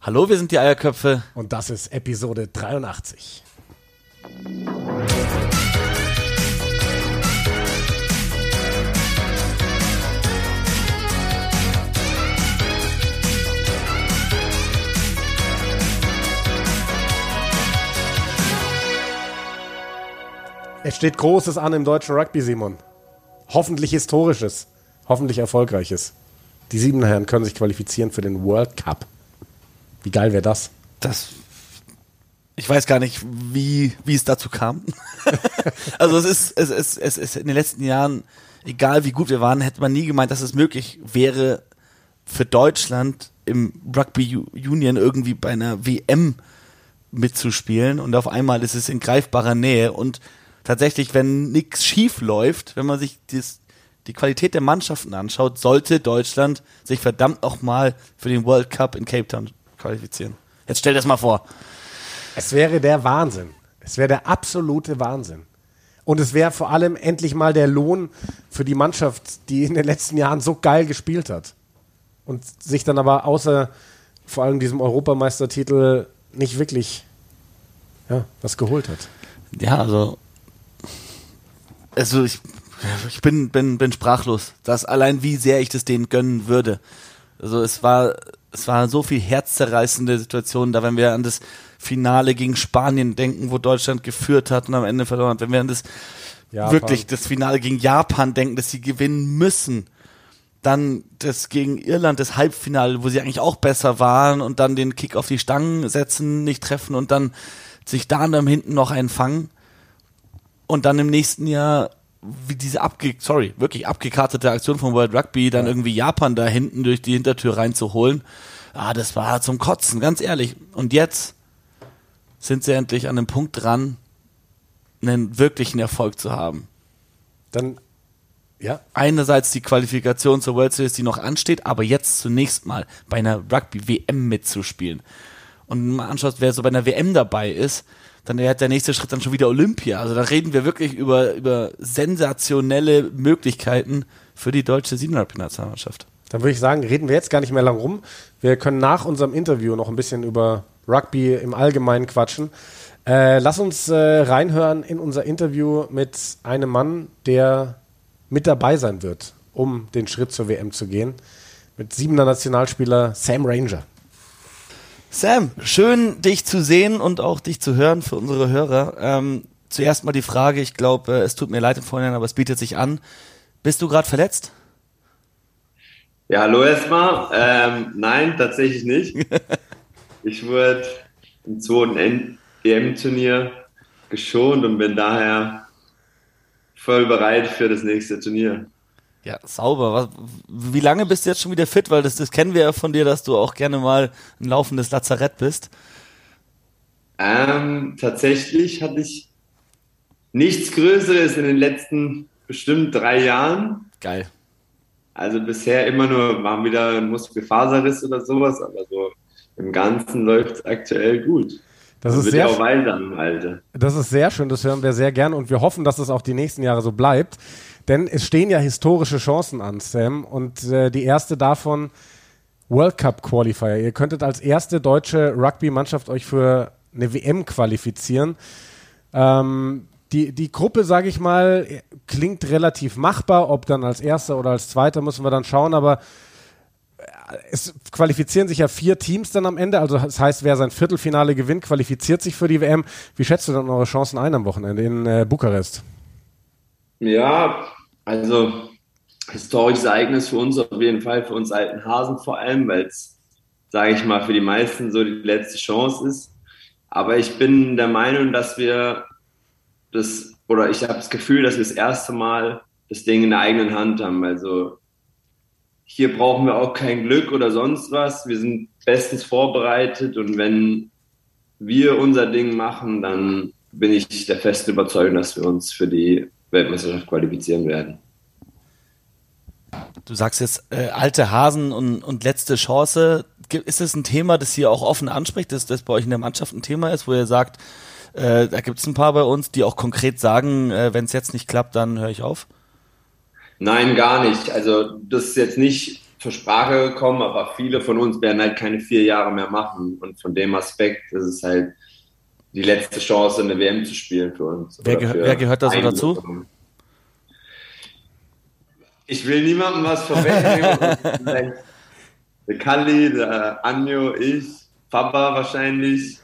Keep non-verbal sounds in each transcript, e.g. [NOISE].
Hallo, wir sind die Eierköpfe. Und das ist Episode 83. Es steht Großes an im deutschen Rugby, Simon. Hoffentlich Historisches. Hoffentlich Erfolgreiches. Die Siebener Herren können sich qualifizieren für den World Cup. Wie geil wäre das? Das. Ich weiß gar nicht, wie, wie es dazu kam. [LAUGHS] also es ist, es ist, es ist in den letzten Jahren, egal wie gut wir waren, hätte man nie gemeint, dass es möglich wäre, für Deutschland im Rugby Union irgendwie bei einer WM mitzuspielen und auf einmal ist es in greifbarer Nähe und tatsächlich, wenn nichts schief läuft, wenn man sich das, die Qualität der Mannschaften anschaut, sollte Deutschland sich verdammt nochmal für den World Cup in Cape Town qualifizieren. Jetzt stell dir das mal vor. Es wäre der Wahnsinn. Es wäre der absolute Wahnsinn. Und es wäre vor allem endlich mal der Lohn für die Mannschaft, die in den letzten Jahren so geil gespielt hat. Und sich dann aber außer vor allem diesem Europameistertitel nicht wirklich ja, was geholt hat. Ja, also, also ich, ich bin, bin, bin sprachlos. Das allein, wie sehr ich das denen gönnen würde. Also es war es war so viel herzzerreißende Situationen da, wenn wir an das Finale gegen Spanien denken, wo Deutschland geführt hat und am Ende verloren hat, wenn wir an das Japan. wirklich das Finale gegen Japan denken, dass sie gewinnen müssen, dann das gegen Irland, das Halbfinale, wo sie eigentlich auch besser waren und dann den Kick auf die Stangen setzen, nicht treffen und dann sich da dann hinten noch einfangen und dann im nächsten Jahr wie diese abge sorry, wirklich abgekartete Aktion von World Rugby, dann ja. irgendwie Japan da hinten durch die Hintertür reinzuholen. Ah, das war zum Kotzen, ganz ehrlich. Und jetzt sind sie endlich an einem Punkt dran, einen wirklichen Erfolg zu haben. Dann, ja. Einerseits die Qualifikation zur World Series, die noch ansteht, aber jetzt zunächst mal bei einer Rugby-WM mitzuspielen. Und man anschaut, wer so bei einer WM dabei ist, dann wäre der nächste Schritt dann schon wieder Olympia. Also da reden wir wirklich über, über sensationelle Möglichkeiten für die deutsche Siebenrugby-Nationalmannschaft. Dann würde ich sagen, reden wir jetzt gar nicht mehr lang rum. Wir können nach unserem Interview noch ein bisschen über Rugby im Allgemeinen quatschen. Äh, lass uns äh, reinhören in unser Interview mit einem Mann, der mit dabei sein wird, um den Schritt zur WM zu gehen. Mit siebener Nationalspieler Sam Ranger. Sam, schön dich zu sehen und auch dich zu hören für unsere Hörer. Ähm, zuerst mal die Frage, ich glaube, äh, es tut mir leid im Vorhinein, aber es bietet sich an. Bist du gerade verletzt? Ja, hallo erstmal. Ähm, nein, tatsächlich nicht. [LAUGHS] ich wurde im zweiten EM-Turnier geschont und bin daher voll bereit für das nächste Turnier. Ja, sauber. Was, wie lange bist du jetzt schon wieder fit? Weil das, das kennen wir ja von dir, dass du auch gerne mal ein laufendes Lazarett bist. Ähm, tatsächlich hatte ich nichts Größeres in den letzten bestimmt drei Jahren. Geil. Also bisher immer nur mal wieder ein Muskelfaserriss oder sowas, aber so im Ganzen läuft es aktuell gut. Das ist, sehr auch weiter, das ist sehr schön, das hören wir sehr gern und wir hoffen, dass es auch die nächsten Jahre so bleibt. Denn es stehen ja historische Chancen an, Sam. Und äh, die erste davon World Cup Qualifier. Ihr könntet als erste deutsche Rugby-Mannschaft euch für eine WM qualifizieren. Ähm, die, die Gruppe, sage ich mal, klingt relativ machbar. Ob dann als erster oder als zweiter, müssen wir dann schauen. Aber äh, es qualifizieren sich ja vier Teams dann am Ende. Also das heißt, wer sein Viertelfinale gewinnt, qualifiziert sich für die WM. Wie schätzt du dann eure Chancen ein am Wochenende in äh, Bukarest? Ja, also historisches Ereignis für uns auf jeden Fall, für uns alten Hasen vor allem, weil es, sage ich mal, für die meisten so die letzte Chance ist. Aber ich bin der Meinung, dass wir das, oder ich habe das Gefühl, dass wir das erste Mal das Ding in der eigenen Hand haben. Also hier brauchen wir auch kein Glück oder sonst was. Wir sind bestens vorbereitet und wenn wir unser Ding machen, dann bin ich der festen Überzeugung, dass wir uns für die Weltmeisterschaft qualifizieren werden. Du sagst jetzt äh, alte Hasen und, und letzte Chance. Ist das ein Thema, das ihr auch offen anspricht, dass das bei euch in der Mannschaft ein Thema ist, wo ihr sagt, äh, da gibt es ein paar bei uns, die auch konkret sagen, äh, wenn es jetzt nicht klappt, dann höre ich auf? Nein, gar nicht. Also das ist jetzt nicht zur Sprache gekommen, aber viele von uns werden halt keine vier Jahre mehr machen. Und von dem Aspekt ist es halt die letzte Chance, eine WM zu spielen für uns. Wer, geh wer gehört da so dazu? Ich will niemandem was vorwegnehmen. [LAUGHS] der Kalli, der Anjo, ich, Papa wahrscheinlich.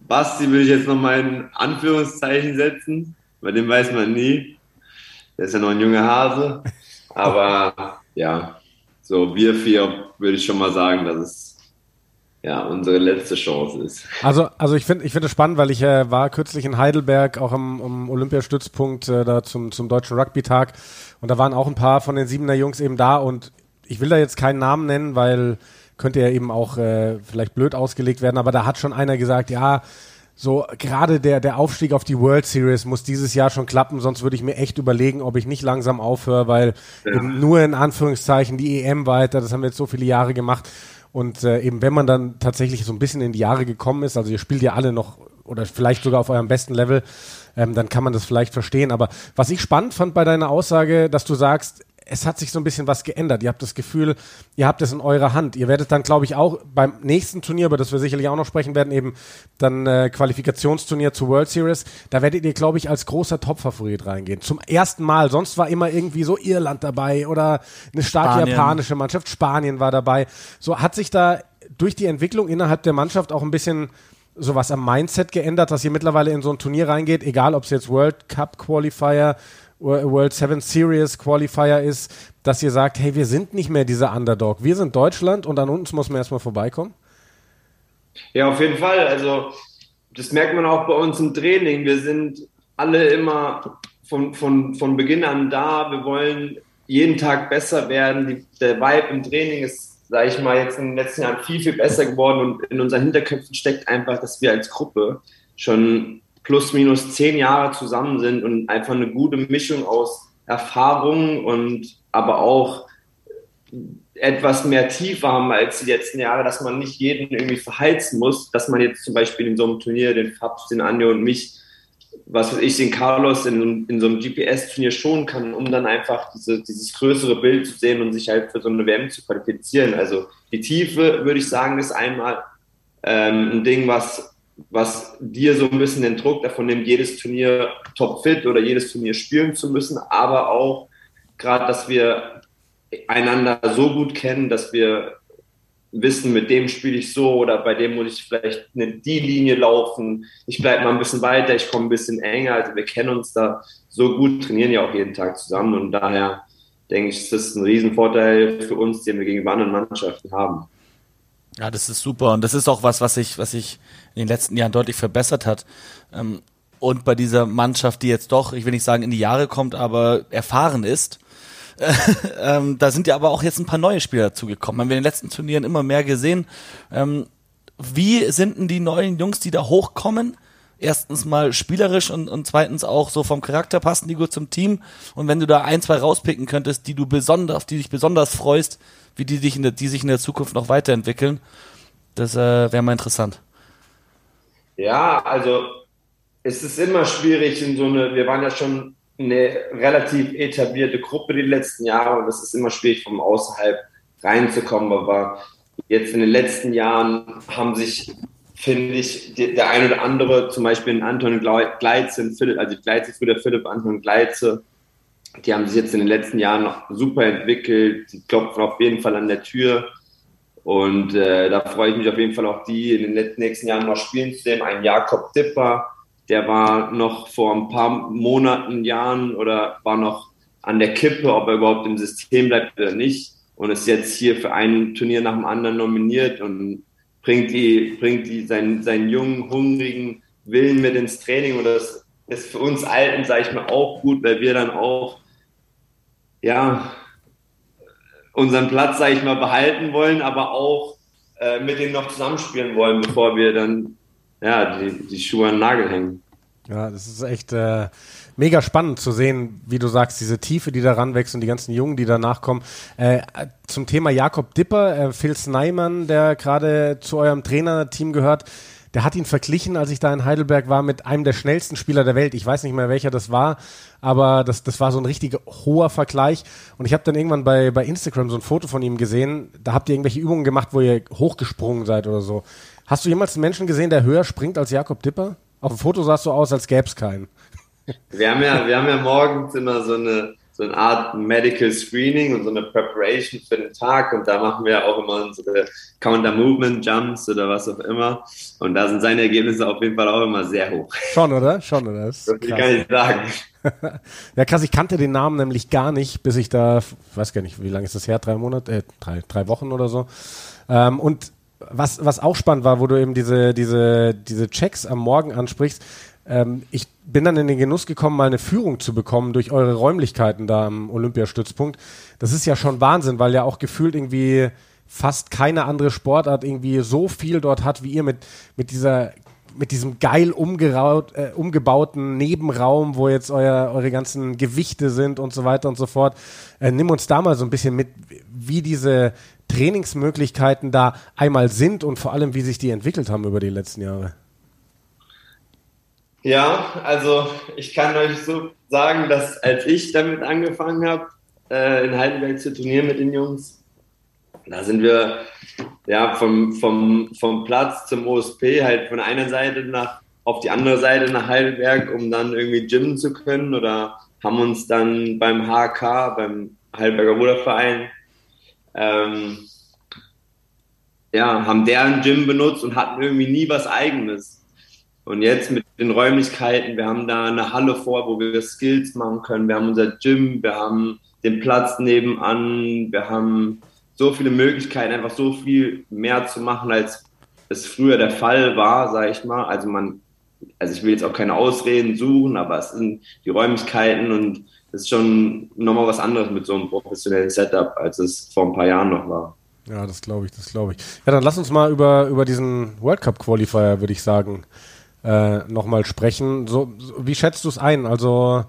Basti will ich jetzt noch mal in Anführungszeichen setzen, bei dem weiß man nie. Der ist ja noch ein junger Hase. Aber ja, so wir vier würde ich schon mal sagen, dass es ja unsere letzte Chance ist. Also, also ich finde ich finde es spannend, weil ich äh, war kürzlich in Heidelberg auch am, am Olympiastützpunkt äh, da zum, zum Deutschen Rugby-Tag und da waren auch ein paar von den Siebener Jungs eben da und ich will da jetzt keinen Namen nennen, weil könnte ja eben auch äh, vielleicht blöd ausgelegt werden, aber da hat schon einer gesagt, ja, so gerade der, der Aufstieg auf die World Series muss dieses Jahr schon klappen, sonst würde ich mir echt überlegen, ob ich nicht langsam aufhöre, weil ja. eben nur in Anführungszeichen die EM weiter, das haben wir jetzt so viele Jahre gemacht. Und äh, eben wenn man dann tatsächlich so ein bisschen in die Jahre gekommen ist, also ihr spielt ja alle noch oder vielleicht sogar auf eurem besten Level, ähm, dann kann man das vielleicht verstehen. Aber was ich spannend fand bei deiner Aussage, dass du sagst, es hat sich so ein bisschen was geändert. Ihr habt das Gefühl, ihr habt es in eurer Hand. Ihr werdet dann, glaube ich, auch beim nächsten Turnier, über das wir sicherlich auch noch sprechen werden, eben dann äh, Qualifikationsturnier zur World Series, da werdet ihr, glaube ich, als großer Topfavorit reingehen. Zum ersten Mal. Sonst war immer irgendwie so Irland dabei oder eine starke Spanien. japanische Mannschaft. Spanien war dabei. So hat sich da durch die Entwicklung innerhalb der Mannschaft auch ein bisschen sowas am Mindset geändert, dass ihr mittlerweile in so ein Turnier reingeht, egal ob es jetzt World Cup Qualifier World Seven Series Qualifier ist, dass ihr sagt, hey, wir sind nicht mehr dieser Underdog. Wir sind Deutschland und an uns muss man erstmal vorbeikommen? Ja, auf jeden Fall. Also, das merkt man auch bei uns im Training. Wir sind alle immer von, von, von Beginn an da. Wir wollen jeden Tag besser werden. Die, der Vibe im Training ist, sage ich mal, jetzt in den letzten Jahren viel, viel besser geworden und in unseren Hinterköpfen steckt einfach, dass wir als Gruppe schon plus minus zehn Jahre zusammen sind und einfach eine gute Mischung aus Erfahrung und aber auch etwas mehr Tiefe haben als die letzten Jahre, dass man nicht jeden irgendwie verheizen muss, dass man jetzt zum Beispiel in so einem Turnier den Fabs, den Anjo und mich, was weiß ich, den Carlos in, in so einem GPS-Turnier schonen kann, um dann einfach diese, dieses größere Bild zu sehen und sich halt für so eine WM zu qualifizieren. Also die Tiefe, würde ich sagen, ist einmal ähm, ein Ding, was was dir so ein bisschen den Druck davon nimmt, jedes Turnier topfit oder jedes Turnier spielen zu müssen, aber auch gerade, dass wir einander so gut kennen, dass wir wissen, mit dem spiele ich so oder bei dem muss ich vielleicht eine die Linie laufen. Ich bleibe mal ein bisschen weiter, ich komme ein bisschen enger. Also wir kennen uns da so gut, trainieren ja auch jeden Tag zusammen und daher denke ich, ist das ein Riesenvorteil für uns, den wir gegenüber anderen Mannschaften haben. Ja, das ist super und das ist auch was, was sich, was sich in den letzten Jahren deutlich verbessert hat. Ähm, und bei dieser Mannschaft, die jetzt doch, ich will nicht sagen in die Jahre kommt, aber erfahren ist, [LAUGHS] ähm, da sind ja aber auch jetzt ein paar neue Spieler dazugekommen. Haben wir in den letzten Turnieren immer mehr gesehen. Ähm, wie sind denn die neuen Jungs, die da hochkommen? Erstens mal spielerisch und, und zweitens auch so vom Charakter passen die gut zum Team. Und wenn du da ein, zwei rauspicken könntest, die du besonders, die dich besonders freust, wie die, dich in der, die sich in der Zukunft noch weiterentwickeln. Das äh, wäre mal interessant. Ja, also es ist immer schwierig in so eine, wir waren ja schon eine relativ etablierte Gruppe die letzten Jahre und es ist immer schwierig, von außerhalb reinzukommen. Aber jetzt in den letzten Jahren haben sich, finde ich, der eine oder andere, zum Beispiel in Anton Gleitze, also Gleitze für der Philipp Anton Gleitze, die haben sich jetzt in den letzten Jahren noch super entwickelt. Die klopfen auf jeden Fall an der Tür. Und äh, da freue ich mich auf jeden Fall auch, die in den nächsten Jahren noch spielen zu sehen. Ein Jakob Dipper, der war noch vor ein paar Monaten, Jahren oder war noch an der Kippe, ob er überhaupt im System bleibt oder nicht. Und ist jetzt hier für ein Turnier nach dem anderen nominiert und bringt die, bringt die seinen, seinen jungen, hungrigen Willen mit ins Training. Und das ist für uns Alten, sage ich mal, auch gut, weil wir dann auch, ja, unseren Platz, sage ich mal, behalten wollen, aber auch äh, mit denen noch zusammenspielen wollen, bevor wir dann, ja, die, die Schuhe an den Nagel hängen. Ja, das ist echt äh, mega spannend zu sehen, wie du sagst, diese Tiefe, die da ranwächst und die ganzen Jungen, die danach kommen. Äh, zum Thema Jakob Dipper, äh, Phil Sneimann, der gerade zu eurem Trainerteam gehört, der hat ihn verglichen, als ich da in Heidelberg war, mit einem der schnellsten Spieler der Welt. Ich weiß nicht mehr, welcher das war, aber das, das war so ein richtig hoher Vergleich. Und ich habe dann irgendwann bei, bei Instagram so ein Foto von ihm gesehen. Da habt ihr irgendwelche Übungen gemacht, wo ihr hochgesprungen seid oder so. Hast du jemals einen Menschen gesehen, der höher springt als Jakob Dipper? Auf dem Foto sah es so aus, als gäbe es keinen. Wir haben ja, wir haben ja morgens immer so eine, so eine Art Medical Screening und so eine Preparation für den Tag und da machen wir auch immer unsere Counter Movement Jumps oder was auch immer und da sind seine Ergebnisse auf jeden Fall auch immer sehr hoch. Schon, oder? Schon, oder? Das, das kann ich sagen. [LAUGHS] ja, krass, ich kannte den Namen nämlich gar nicht, bis ich da, weiß gar nicht, wie lange ist das her? Drei Monate, äh, drei, drei Wochen oder so. Ähm, und was, was auch spannend war, wo du eben diese, diese, diese Checks am Morgen ansprichst, ähm, ich bin dann in den Genuss gekommen, mal eine Führung zu bekommen durch eure Räumlichkeiten da am Olympiastützpunkt. Das ist ja schon Wahnsinn, weil ja auch gefühlt irgendwie fast keine andere Sportart irgendwie so viel dort hat wie ihr mit, mit dieser mit diesem geil umgeraut, äh, umgebauten Nebenraum, wo jetzt euer, eure ganzen Gewichte sind und so weiter und so fort. Äh, nimm uns da mal so ein bisschen mit, wie diese Trainingsmöglichkeiten da einmal sind und vor allem, wie sich die entwickelt haben über die letzten Jahre. Ja, also ich kann euch so sagen, dass als ich damit angefangen habe, äh, in Heidelberg zu turnieren mit den Jungs, da sind wir ja vom, vom, vom Platz zum OSP halt von einer Seite nach auf die andere Seite nach Heidelberg, um dann irgendwie gymmen zu können oder haben uns dann beim HK, beim Heidelberger Ruderverein, ähm, ja, haben deren Gym benutzt und hatten irgendwie nie was eigenes. Und jetzt mit den Räumlichkeiten, wir haben da eine Halle vor, wo wir Skills machen können. Wir haben unser Gym, wir haben den Platz nebenan, wir haben so viele Möglichkeiten, einfach so viel mehr zu machen, als es früher der Fall war, sage ich mal. Also man, also ich will jetzt auch keine Ausreden suchen, aber es sind die Räumlichkeiten und ist schon nochmal was anderes mit so einem professionellen Setup, als es vor ein paar Jahren noch war. Ja, das glaube ich, das glaube ich. Ja, dann lass uns mal über, über diesen World Cup Qualifier, würde ich sagen, äh, nochmal sprechen. So, so, wie schätzt du es ein? Also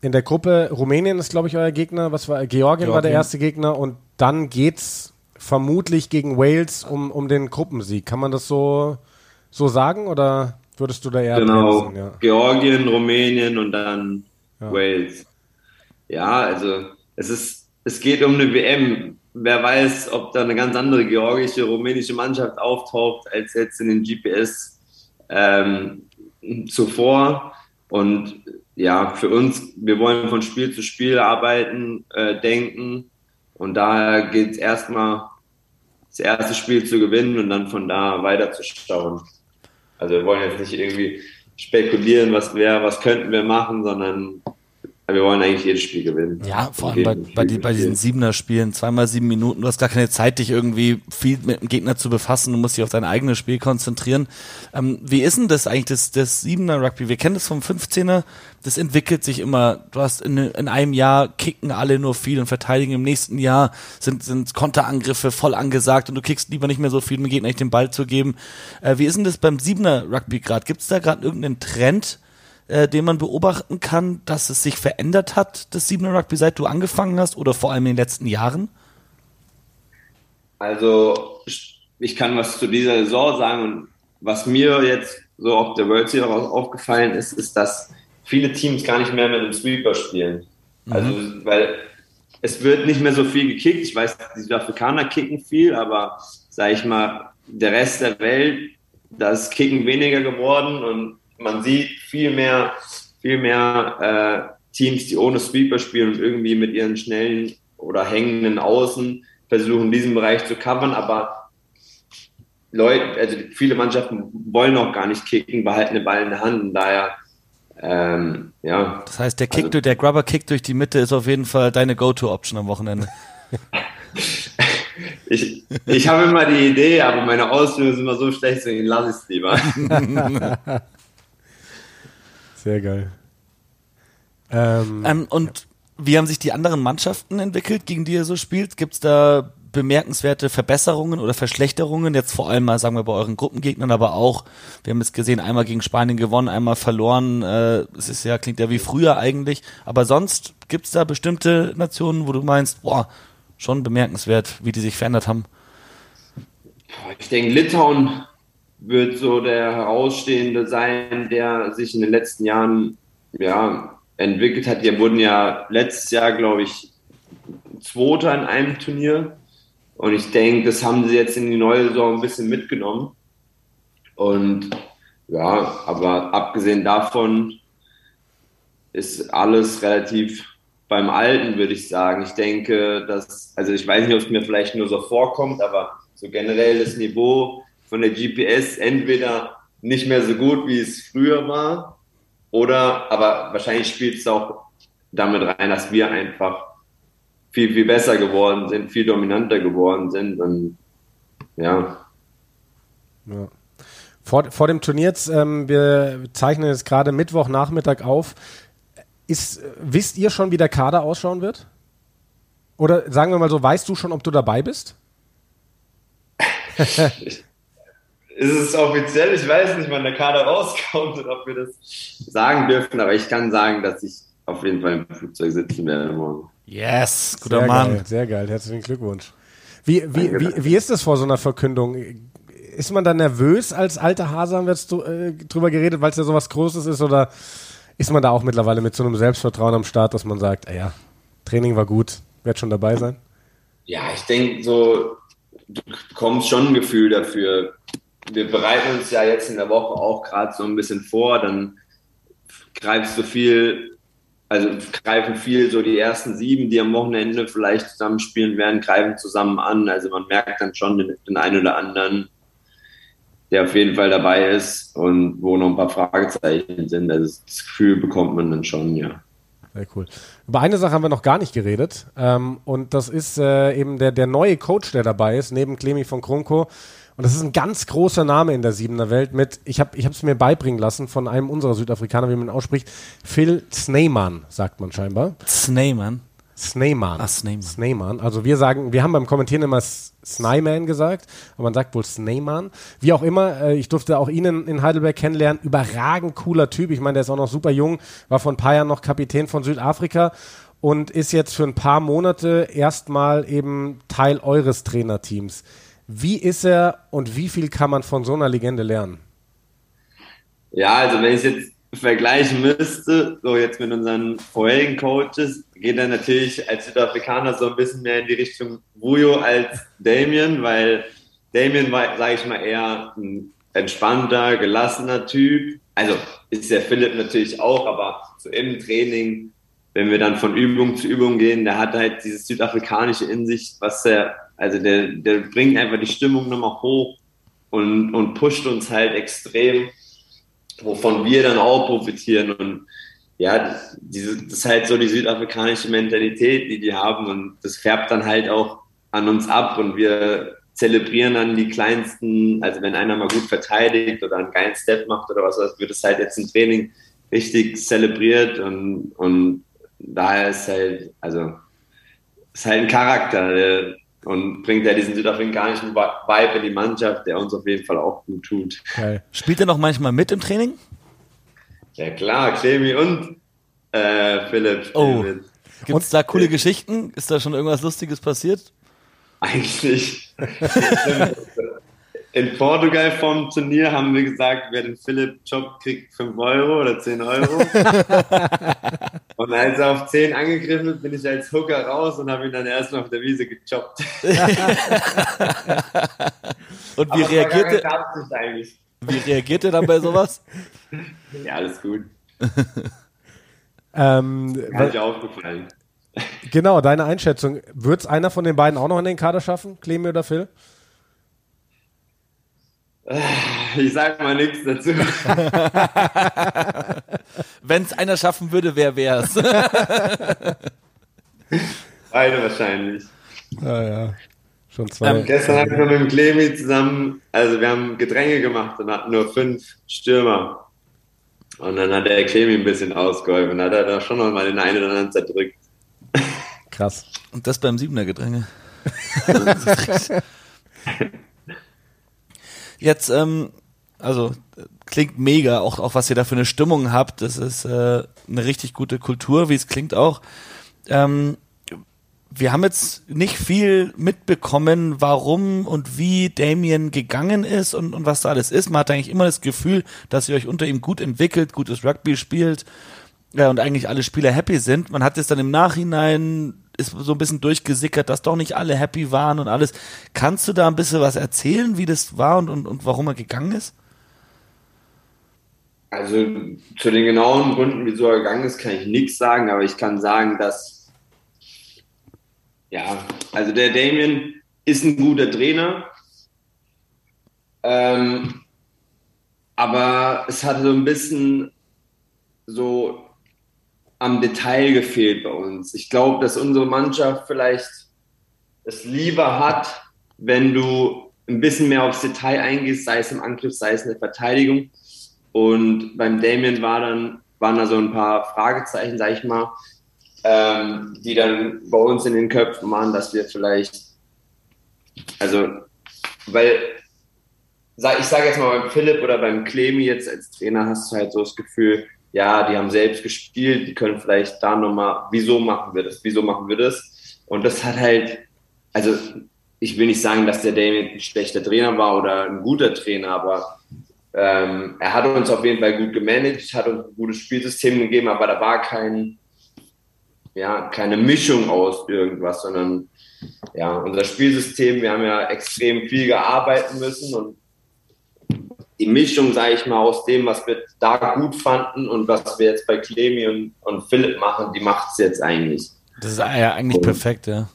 in der Gruppe Rumänien ist, glaube ich, euer Gegner. Was war Georgien, Georgien war der erste Gegner und dann geht's vermutlich gegen Wales um, um den Gruppensieg. Kann man das so, so sagen oder würdest du da eher Genau, ja. Georgien, Rumänien und dann ja. Wales. Ja, also es ist, es geht um eine WM. Wer weiß, ob da eine ganz andere georgische, rumänische Mannschaft auftaucht als jetzt in den GPS ähm, zuvor. Und ja, für uns, wir wollen von Spiel zu Spiel arbeiten, äh, denken. Und daher geht es erstmal, das erste Spiel zu gewinnen und dann von da weiter zu schauen. Also wir wollen jetzt nicht irgendwie spekulieren, was wäre, was könnten wir machen, sondern wir wollen eigentlich jedes Spiel gewinnen. Ja, vor allem bei, bei, die, bei diesen Siebener-Spielen, zweimal sieben Minuten, du hast gar keine Zeit, dich irgendwie viel mit dem Gegner zu befassen, du musst dich auf dein eigenes Spiel konzentrieren. Ähm, wie ist denn das eigentlich, das, das Siebener-Rugby? Wir kennen das vom 15er, das entwickelt sich immer. Du hast in, in einem Jahr kicken alle nur viel und verteidigen, im nächsten Jahr sind, sind Konterangriffe voll angesagt und du kickst lieber nicht mehr so viel, um dem Gegner nicht den Ball zu geben. Äh, wie ist denn das beim Siebener-Rugby gerade? Gibt es da gerade irgendeinen Trend, äh, den man beobachten kann, dass es sich verändert hat, das Siebener Rugby, seit du angefangen hast oder vor allem in den letzten Jahren? Also ich kann was zu dieser Saison sagen und was mir jetzt so auf der World Series aufgefallen ist, ist, dass viele Teams gar nicht mehr mit dem Sweeper spielen. Mhm. Also, weil es wird nicht mehr so viel gekickt. Ich weiß, die Südafrikaner kicken viel, aber sage ich mal, der Rest der Welt, da ist Kicken weniger geworden und man sieht viel mehr, viel mehr äh, Teams, die ohne Sweeper spielen und irgendwie mit ihren schnellen oder hängenden Außen versuchen, diesen Bereich zu covern, aber Leute, also viele Mannschaften wollen auch gar nicht kicken, behalten den Ball in der Hand und daher ähm, ja. Das heißt, der Kick, also, der Grubber-Kick durch die Mitte ist auf jeden Fall deine Go-To-Option am Wochenende. [LAUGHS] ich, ich habe immer die Idee, aber meine Ausführungen sind immer so schlecht, deswegen lasse ich es lieber. [LAUGHS] Sehr geil. Ähm, ähm, und ja. wie haben sich die anderen Mannschaften entwickelt, gegen die ihr so spielt? Gibt es da bemerkenswerte Verbesserungen oder Verschlechterungen? Jetzt vor allem mal, sagen wir, bei euren Gruppengegnern, aber auch, wir haben es gesehen, einmal gegen Spanien gewonnen, einmal verloren. Äh, es ist ja, klingt ja wie früher eigentlich. Aber sonst gibt es da bestimmte Nationen, wo du meinst, boah, schon bemerkenswert, wie die sich verändert haben? Ich denke, Litauen wird so der Herausstehende sein, der sich in den letzten Jahren ja, entwickelt hat. Wir wurden ja letztes Jahr, glaube ich, Zweiter in einem Turnier. Und ich denke, das haben sie jetzt in die neue Saison ein bisschen mitgenommen. Und ja, aber abgesehen davon ist alles relativ beim Alten, würde ich sagen. Ich denke, dass, also ich weiß nicht, ob es mir vielleicht nur so vorkommt, aber so generell das Niveau von der GPS entweder nicht mehr so gut, wie es früher war, oder, aber wahrscheinlich spielt es auch damit rein, dass wir einfach viel, viel besser geworden sind, viel dominanter geworden sind und ja. ja. Vor, vor dem Turnier jetzt, ähm, wir zeichnen jetzt gerade Mittwochnachmittag auf. Ist, wisst ihr schon, wie der Kader ausschauen wird? Oder sagen wir mal so, weißt du schon, ob du dabei bist? [LAUGHS] [LAUGHS] ist es offiziell? Ich weiß nicht, wann der Kader rauskommt und ob wir das sagen dürfen, aber ich kann sagen, dass ich auf jeden Fall im Flugzeug sitzen werde morgen. Yes, guter sehr Mann. Geil, sehr geil, herzlichen Glückwunsch. Wie, wie, wie, wie ist das vor so einer Verkündung? Ist man da nervös als alter Hase, haben wir jetzt äh, drüber geredet, weil es ja sowas Großes ist, oder ist man da auch mittlerweile mit so einem Selbstvertrauen am Start, dass man sagt, ja, Training war gut, wird schon dabei sein? Ja, ich denke so, du bekommst schon ein Gefühl dafür. Wir bereiten uns ja jetzt in der Woche auch gerade so ein bisschen vor, dann greifst du viel also greifen viel so die ersten sieben, die am Wochenende vielleicht zusammenspielen werden, greifen zusammen an. Also man merkt dann schon den, den einen oder anderen, der auf jeden Fall dabei ist und wo noch ein paar Fragezeichen sind. Also das Gefühl bekommt man dann schon, ja. Sehr cool. Über eine Sache haben wir noch gar nicht geredet. Ähm, und das ist äh, eben der, der neue Coach, der dabei ist, neben Clemi von Kronko. Und das ist ein ganz großer Name in der Siebener Welt mit, ich habe es mir beibringen lassen von einem unserer Südafrikaner, wie man ihn ausspricht, Phil Sneyman, sagt man scheinbar. Sneyman? Sneyman. Ah, Sneyman. Sneyman. Also wir sagen, wir haben beim Kommentieren immer Sneyman gesagt, aber man sagt wohl Sneyman. Wie auch immer, äh, ich durfte auch ihn in, in Heidelberg kennenlernen. Überragend cooler Typ. Ich meine, der ist auch noch super jung, war vor ein paar Jahren noch Kapitän von Südafrika und ist jetzt für ein paar Monate erstmal eben Teil eures Trainerteams. Wie ist er und wie viel kann man von so einer Legende lernen? Ja, also wenn ich es jetzt vergleichen müsste, so jetzt mit unseren vorherigen Coaches, geht er natürlich als Südafrikaner so ein bisschen mehr in die Richtung Bujo als Damien, weil Damien war, sage ich mal, eher ein entspannter, gelassener Typ. Also ist der Philipp natürlich auch, aber so im Training, wenn wir dann von Übung zu Übung gehen, der hat halt dieses Südafrikanische in sich, was er also der, der bringt einfach die Stimmung nochmal hoch und, und pusht uns halt extrem, wovon wir dann auch profitieren. Und ja, diese, das ist halt so die südafrikanische Mentalität, die die haben. Und das färbt dann halt auch an uns ab. Und wir zelebrieren dann die kleinsten, also wenn einer mal gut verteidigt oder einen geilen Step macht oder was, wird es halt jetzt im Training richtig zelebriert. Und, und daher ist halt, also, ist halt ein Charakter, der, und bringt ja diesen südafrikanischen Vibe in die Mannschaft, der uns auf jeden Fall auch gut tut. Okay. Spielt er noch manchmal mit im Training? Ja klar, Clemi und äh, Philipp. Oh. Gibt es da coole Geschichten? Ist da schon irgendwas Lustiges passiert? Eigentlich. [LAUGHS] in Portugal vom Turnier haben wir gesagt, wer den Philipp Job kriegt 5 Euro oder 10 Euro. [LAUGHS] und als er auf 10 angegriffen hat, bin ich als Hooker raus und habe ihn dann erstmal auf der Wiese gechoppt. [LAUGHS] und wie reagiert er? Wie reagiert er dann bei sowas? Ja, alles gut. ähm, Hat dir aufgefallen. Genau, deine Einschätzung. Wird es einer von den beiden auch noch in den Kader schaffen, Clemi oder Phil? Ich sag mal nichts dazu. [LAUGHS] Wenn es einer schaffen würde, wer wär's? [LAUGHS] Beide wahrscheinlich. Ah, ja. Schon zwei. Ähm, gestern haben wir mit dem Clemi zusammen, also wir haben Gedränge gemacht und hatten nur fünf Stürmer. Und dann hat der Clemi ein bisschen ausgeholfen. Dann hat er da schon noch mal den einen oder anderen zerdrückt. Krass. Und das beim Siebener Gedränge. [LAUGHS] Jetzt, ähm, also klingt mega, auch, auch was ihr da für eine Stimmung habt. Das ist äh, eine richtig gute Kultur, wie es klingt auch. Ähm, wir haben jetzt nicht viel mitbekommen, warum und wie Damien gegangen ist und, und was da alles ist. Man hat eigentlich immer das Gefühl, dass ihr euch unter ihm gut entwickelt, gutes Rugby spielt ja, und eigentlich alle Spieler happy sind. Man hat es dann im Nachhinein ist so ein bisschen durchgesickert, dass doch nicht alle happy waren und alles. Kannst du da ein bisschen was erzählen, wie das war und, und, und warum er gegangen ist? Also zu den genauen Gründen, wieso er gegangen ist, kann ich nichts sagen, aber ich kann sagen, dass ja, also der Damien ist ein guter Trainer, ähm, aber es hat so ein bisschen so am Detail gefehlt bei uns. Ich glaube, dass unsere Mannschaft vielleicht es lieber hat, wenn du ein bisschen mehr aufs Detail eingehst, sei es im Angriff, sei es in der Verteidigung. Und beim Damien war dann, waren da so ein paar Fragezeichen, sag ich mal, ähm, die dann bei uns in den Köpfen waren, dass wir vielleicht, also, weil, ich sage jetzt mal beim Philipp oder beim Clemi jetzt als Trainer hast du halt so das Gefühl, ja, die haben selbst gespielt, die können vielleicht da nochmal, wieso machen wir das, wieso machen wir das? Und das hat halt, also ich will nicht sagen, dass der Damien ein schlechter Trainer war oder ein guter Trainer, aber ähm, er hat uns auf jeden Fall gut gemanagt, hat uns ein gutes Spielsystem gegeben, aber da war kein, ja, keine Mischung aus irgendwas, sondern ja, unser Spielsystem, wir haben ja extrem viel gearbeitet müssen und die Mischung, sage ich mal, aus dem, was wir da gut fanden und was wir jetzt bei Clemi und, und Philipp machen, die macht es jetzt eigentlich. Das ist ja eigentlich und, perfekt, ja.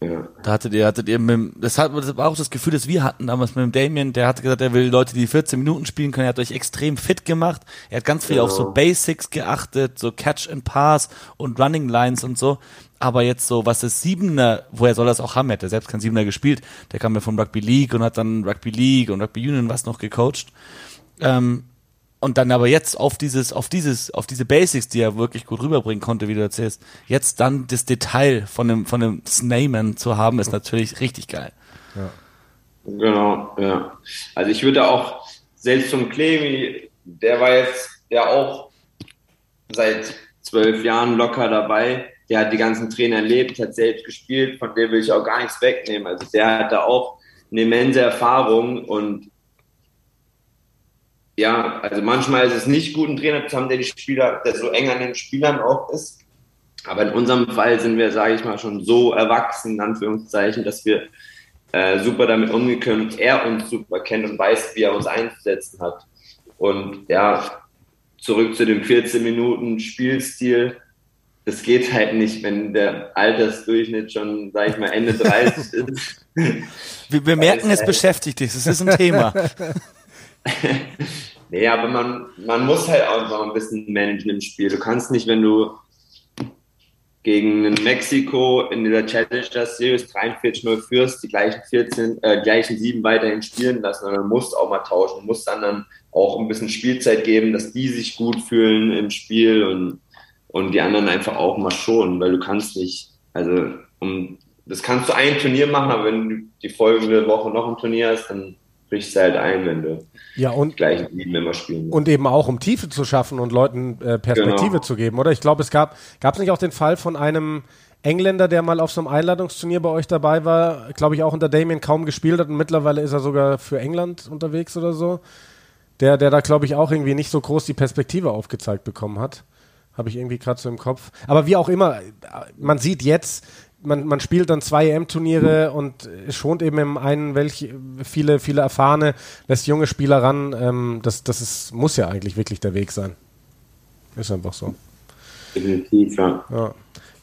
Ja. Da hattet ihr, hattet ihr mit, das, hat, das war auch das Gefühl, das wir hatten damals mit dem Damien, der hat gesagt, er will Leute, die 14 Minuten spielen können, er hat euch extrem fit gemacht, er hat ganz viel genau. auf so Basics geachtet, so Catch and Pass und Running Lines und so, aber jetzt so, was ist Siebener, woher soll das auch haben, er hat selbst kein Siebener gespielt, der kam ja von Rugby League und hat dann Rugby League und Rugby Union was noch gecoacht, ähm, und dann aber jetzt auf dieses, auf dieses, auf diese Basics, die er wirklich gut rüberbringen konnte, wie du erzählst, jetzt dann das Detail von dem, von dem Snayman zu haben, ist natürlich richtig geil. Ja. Genau, ja. Also ich würde auch, selbst zum Clemi, der war jetzt ja auch seit zwölf Jahren locker dabei. Der hat die ganzen Trainer erlebt, hat selbst gespielt, von dem will ich auch gar nichts wegnehmen. Also der hat da auch eine immense Erfahrung und ja, also manchmal ist es nicht gut, einen Trainer zu haben, der die Spieler, der so eng an den Spielern auch ist. Aber in unserem Fall sind wir, sage ich mal, schon so erwachsen, in Anführungszeichen, dass wir äh, super damit umgehen können und er uns super kennt und weiß, wie er uns einzusetzen hat. Und ja, zurück zu dem 14 Minuten Spielstil. Das geht halt nicht, wenn der Altersdurchschnitt schon, sage ich mal, Ende 30 [LAUGHS] ist. Wir, wir merken, es beschäftigt dich. Es ist ein Thema. [LAUGHS] [LAUGHS] nee, aber man, man muss halt auch noch ein bisschen managen im Spiel. Du kannst nicht, wenn du gegen Mexiko in der Challenger Series 43-0 führst, die gleichen 14, äh, gleichen sieben weiterhin spielen lassen, sondern du musst auch mal tauschen, du musst dann, dann auch ein bisschen Spielzeit geben, dass die sich gut fühlen im Spiel und, und die anderen einfach auch mal schonen, weil du kannst nicht, also um, das kannst du ein Turnier machen, aber wenn du die folgende Woche noch ein Turnier hast, dann brichst du halt ein, wenn du ja, und, die gleichen Lieben immer spielen. Und eben auch um Tiefe zu schaffen und Leuten äh, Perspektive genau. zu geben, oder? Ich glaube, es gab, gab es nicht auch den Fall von einem Engländer, der mal auf so einem Einladungsturnier bei euch dabei war, glaube ich auch unter Damien kaum gespielt hat und mittlerweile ist er sogar für England unterwegs oder so. Der, der da, glaube ich, auch irgendwie nicht so groß die Perspektive aufgezeigt bekommen hat. Habe ich irgendwie gerade so im Kopf. Aber wie auch immer, man sieht jetzt, man, man spielt dann zwei EM-Turniere und schont eben im einen welche, viele, viele erfahrene, lässt junge Spieler ran. Ähm, das das ist, muss ja eigentlich wirklich der Weg sein. Ist einfach so. Definitiv, ja. ja.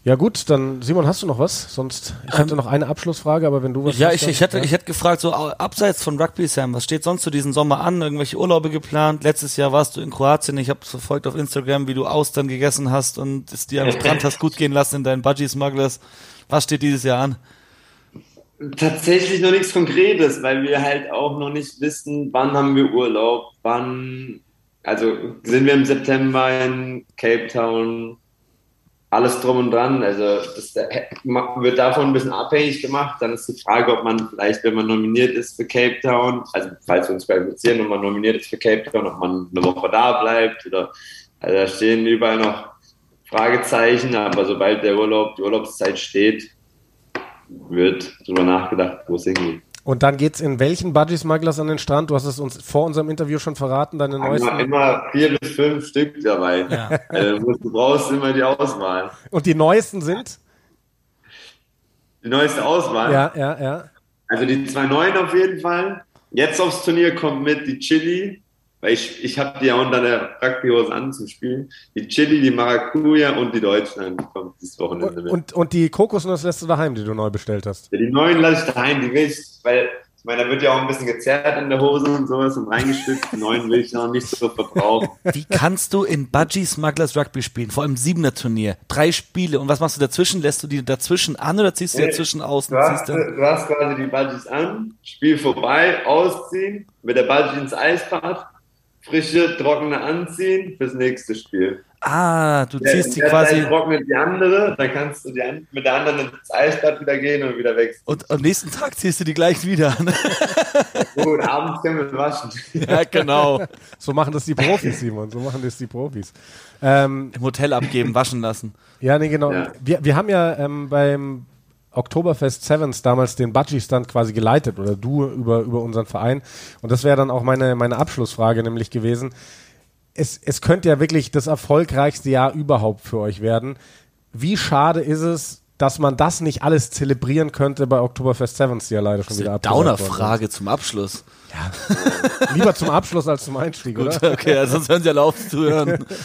Ja gut, dann Simon, hast du noch was? Sonst ich hatte ähm, noch eine Abschlussfrage, aber wenn du was Ja, hast, ich, ich hätte ja. ich hätte gefragt so abseits von Rugby Sam, was steht sonst zu diesem Sommer an? Irgendwelche Urlaube geplant? Letztes Jahr warst du in Kroatien, ich habe verfolgt auf Instagram, wie du Austern gegessen hast und es dir am Strand hast gut gehen lassen in deinen Budgie Smugglers. Was steht dieses Jahr an? Tatsächlich noch nichts Konkretes, weil wir halt auch noch nicht wissen, wann haben wir Urlaub, wann, also sind wir im September in Cape Town, alles drum und dran. Also das wird davon ein bisschen abhängig gemacht. Dann ist die Frage, ob man vielleicht, wenn man nominiert ist für Cape Town, also falls wir uns qualifizieren und man nominiert ist für Cape Town, ob man eine Woche da bleibt oder also da stehen überall noch Fragezeichen, aber sobald der Urlaub, die Urlaubszeit steht, wird drüber nachgedacht, wo es hingeht. Und dann geht es in welchen Budgie Smugglers an den Strand? Du hast es uns vor unserem Interview schon verraten, deine immer, neuesten. Immer vier bis fünf Stück dabei. Ja. [LAUGHS] Also, du brauchst immer die Auswahl. Und die neuesten sind? Die neueste Auswahl? Ja, ja, ja. Also die zwei neuen auf jeden Fall. Jetzt aufs Turnier kommt mit die Chili, weil ich, ich habe die ja unter der Rugbyhose anzuspielen. Die Chili, die Maracuja und die Deutschland kommt dieses Wochenende mit. Und, und die Kokosnuss lässt du daheim, die du neu bestellt hast? Ja, die neuen lasse ich daheim, die will ich, weil ich meine, da wird ja auch ein bisschen gezerrt in der Hose und sowas und reingestückt. Die neuen will ich noch nicht so verbrauchen. Wie kannst du in Budgie Smugglers Rugby spielen? Vor allem Siebener Turnier. Drei Spiele. Und was machst du dazwischen? Lässt du die dazwischen an oder ziehst du die dazwischen aus? Du hast, du hast quasi die Budgies an, Spiel vorbei, ausziehen, mit der Budgie ins Eisbad, frische, trockene anziehen fürs nächste Spiel. Ah, du ziehst ja, die quasi. Dann trocknet die andere, dann kannst du die mit der anderen ins Eisbad wieder gehen und wieder wechseln. Und am nächsten Tag ziehst du die gleich wieder an. [LAUGHS] Gut, abends können wir waschen. Ja, genau. So machen das die Profis, Simon. So machen das die Profis. Ähm, Im Hotel abgeben, waschen lassen. Ja, nee, genau. Ja. Wir, wir haben ja ähm, beim Oktoberfest Sevens damals den Budgie-Stand quasi geleitet oder du über, über unseren Verein. Und das wäre dann auch meine, meine Abschlussfrage nämlich gewesen es, es könnte ja wirklich das erfolgreichste Jahr überhaupt für euch werden. Wie schade ist es, dass man das nicht alles zelebrieren könnte bei Oktoberfest Sevens, die ja leider schon wieder abgesagt Downer-Frage zum Abschluss. Ja. Lieber zum Abschluss als zum Einstieg, [LAUGHS] Gut, oder? Okay, sonst hören sie ja auf zu hören. [LAUGHS]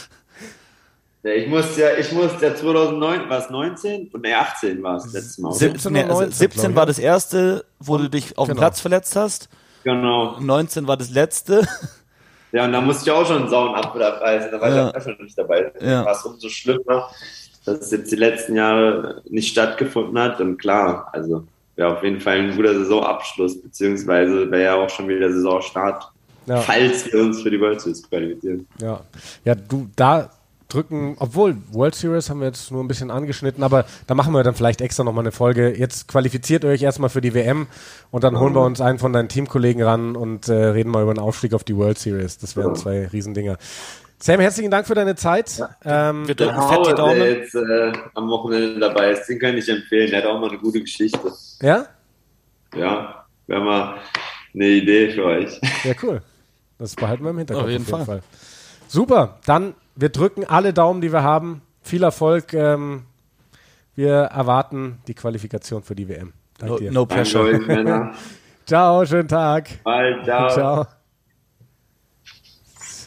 Ich musste ja, ich musste ja 2009, war es 19? Und ne, 18 war es letztes Mal. 17, nee, 19, 17 war das erste, wo du dich auf genau. dem Platz verletzt hast. Genau. 19 war das letzte. [LAUGHS] Ja, und da musste ich auch schon einen sauren Apfel abreißen. Da war ja. ich auch schon nicht dabei. Ja. War es umso schlimmer, dass es jetzt die letzten Jahre nicht stattgefunden hat. Und klar, also wäre auf jeden Fall ein guter Saisonabschluss, beziehungsweise wäre ja auch schon wieder Saisonstart, ja. falls wir uns für die World Series qualifizieren. Ja, ja du, da drücken, obwohl World Series haben wir jetzt nur ein bisschen angeschnitten, aber da machen wir dann vielleicht extra nochmal eine Folge. Jetzt qualifiziert euch erstmal für die WM und dann holen wir uns einen von deinen Teamkollegen ran und äh, reden mal über den Aufstieg auf die World Series. Das wären zwei Riesendinger. Sam, herzlichen Dank für deine Zeit. Ja. Ähm, wir drücken fett die Daumen. Der jetzt äh, am Wochenende dabei ist, den kann ich empfehlen. Der hat auch mal eine gute Geschichte. Ja? Ja, wäre mal eine Idee für euch. Ja, cool. Das behalten wir im Hinterkopf auf jeden, auf jeden Fall. Fall. Super, dann wir drücken alle Daumen, die wir haben. Viel Erfolg. Ähm, wir erwarten die Qualifikation für die WM. Danke no, dir. No pressure. [LAUGHS] ciao, schönen Tag. Bye, [LAUGHS] ciao. ciao.